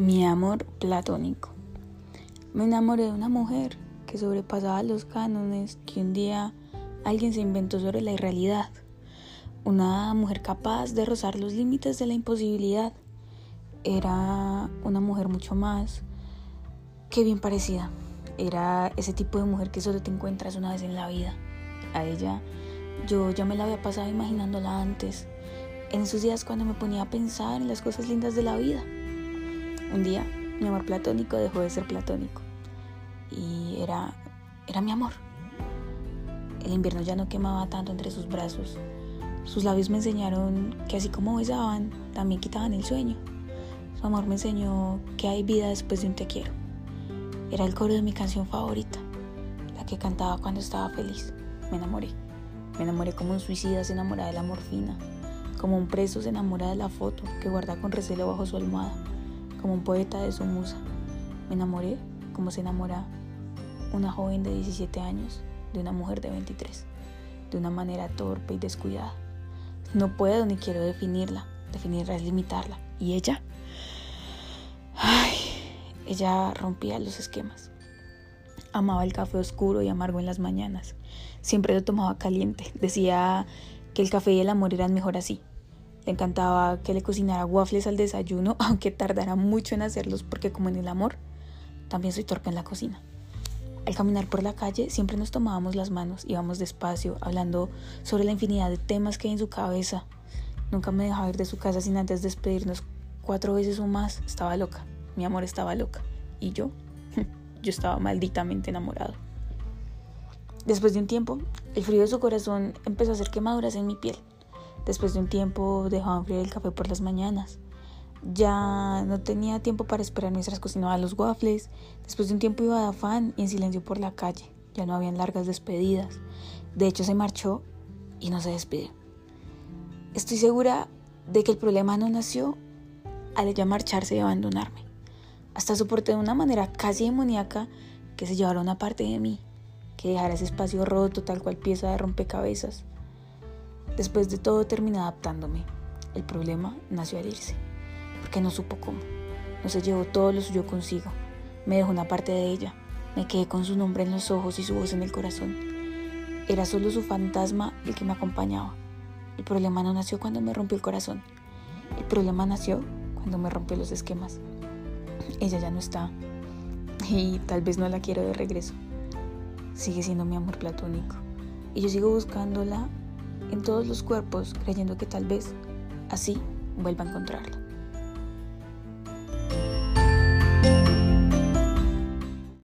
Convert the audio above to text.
Mi amor platónico. Me enamoré de una mujer que sobrepasaba los cánones que un día alguien se inventó sobre la irrealidad. Una mujer capaz de rozar los límites de la imposibilidad. Era una mujer mucho más que bien parecida. Era ese tipo de mujer que solo te encuentras una vez en la vida. A ella yo ya me la había pasado imaginándola antes, en esos días cuando me ponía a pensar en las cosas lindas de la vida. Un día mi amor platónico dejó de ser platónico y era, era mi amor. El invierno ya no quemaba tanto entre sus brazos. Sus labios me enseñaron que así como besaban, también quitaban el sueño. Su amor me enseñó que hay vida después de un te quiero. Era el coro de mi canción favorita, la que cantaba cuando estaba feliz. Me enamoré. Me enamoré como un suicida se enamora de la morfina, como un preso se enamora de la foto que guarda con recelo bajo su almohada como un poeta de su musa. Me enamoré como se enamora una joven de 17 años de una mujer de 23, de una manera torpe y descuidada. No puedo ni quiero definirla, definirla es limitarla. ¿Y ella? Ay, ella rompía los esquemas. Amaba el café oscuro y amargo en las mañanas. Siempre lo tomaba caliente. Decía que el café y el amor eran mejor así, le encantaba que le cocinara waffles al desayuno, aunque tardara mucho en hacerlos porque como en el amor, también soy torpe en la cocina. Al caminar por la calle siempre nos tomábamos las manos, íbamos despacio, hablando sobre la infinidad de temas que hay en su cabeza. Nunca me dejaba ir de su casa sin antes despedirnos cuatro veces o más. Estaba loca, mi amor estaba loca. Y yo, yo estaba malditamente enamorado. Después de un tiempo, el frío de su corazón empezó a hacer quemaduras en mi piel. Después de un tiempo dejaba enfriar el café por las mañanas. Ya no tenía tiempo para esperar mientras cocinaba los waffles. Después de un tiempo iba de afán y en silencio por la calle. Ya no habían largas despedidas. De hecho se marchó y no se despidió. Estoy segura de que el problema no nació al ella marcharse y abandonarme. Hasta soporté de una manera casi demoníaca que se llevara una parte de mí, que dejara ese espacio roto tal cual pieza de rompecabezas Después de todo terminé adaptándome. El problema nació al irse, porque no supo cómo. No se llevó todo lo suyo consigo. Me dejó una parte de ella. Me quedé con su nombre en los ojos y su voz en el corazón. Era solo su fantasma el que me acompañaba. El problema no nació cuando me rompió el corazón. El problema nació cuando me rompió los esquemas. Ella ya no está. Y tal vez no la quiero de regreso. Sigue siendo mi amor platónico. Y yo sigo buscándola en todos los cuerpos creyendo que tal vez así vuelva a encontrarla.